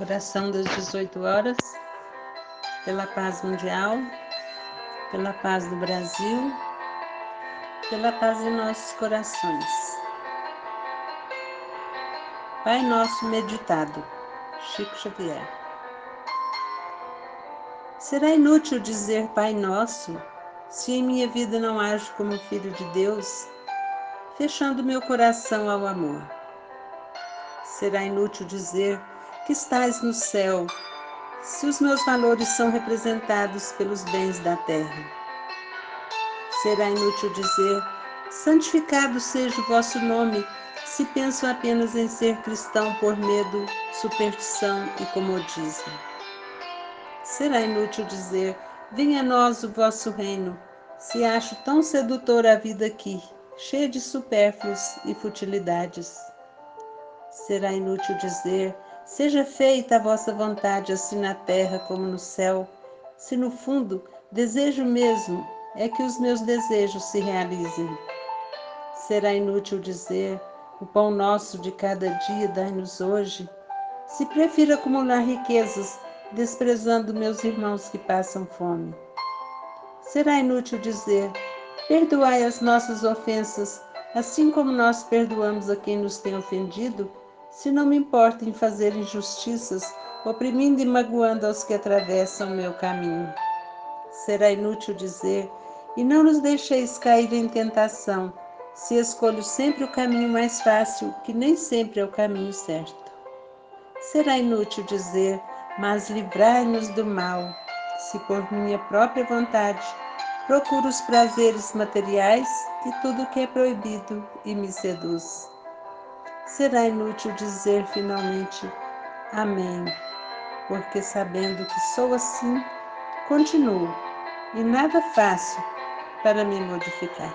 Oração das 18 horas, pela paz mundial, pela paz do Brasil, pela paz em nossos corações. Pai Nosso Meditado, Chico Xavier. Será inútil dizer Pai Nosso se em minha vida não ajo como filho de Deus, fechando meu coração ao amor. Será inútil dizer que estás no céu, se os meus valores são representados pelos bens da terra. Será inútil dizer: santificado seja o vosso nome, se penso apenas em ser cristão por medo, superstição e comodismo. Será inútil dizer: venha a nós o vosso reino, se acho tão sedutora a vida aqui, cheia de supérfluos e futilidades. Será inútil dizer: Seja feita a vossa vontade, assim na terra como no céu, se no fundo desejo mesmo é que os meus desejos se realizem. Será inútil dizer: O pão nosso de cada dia dai-nos hoje, se prefiro acumular riquezas, desprezando meus irmãos que passam fome. Será inútil dizer: Perdoai as nossas ofensas, assim como nós perdoamos a quem nos tem ofendido se não me importo em fazer injustiças, oprimindo e magoando aos que atravessam meu caminho. Será inútil dizer, e não nos deixeis cair em tentação, se escolho sempre o caminho mais fácil, que nem sempre é o caminho certo. Será inútil dizer, mas livrai-nos do mal, se por minha própria vontade procuro os prazeres materiais e tudo o que é proibido e me seduz será inútil dizer finalmente Amém, porque sabendo que sou assim, continuo e nada faço para me modificar.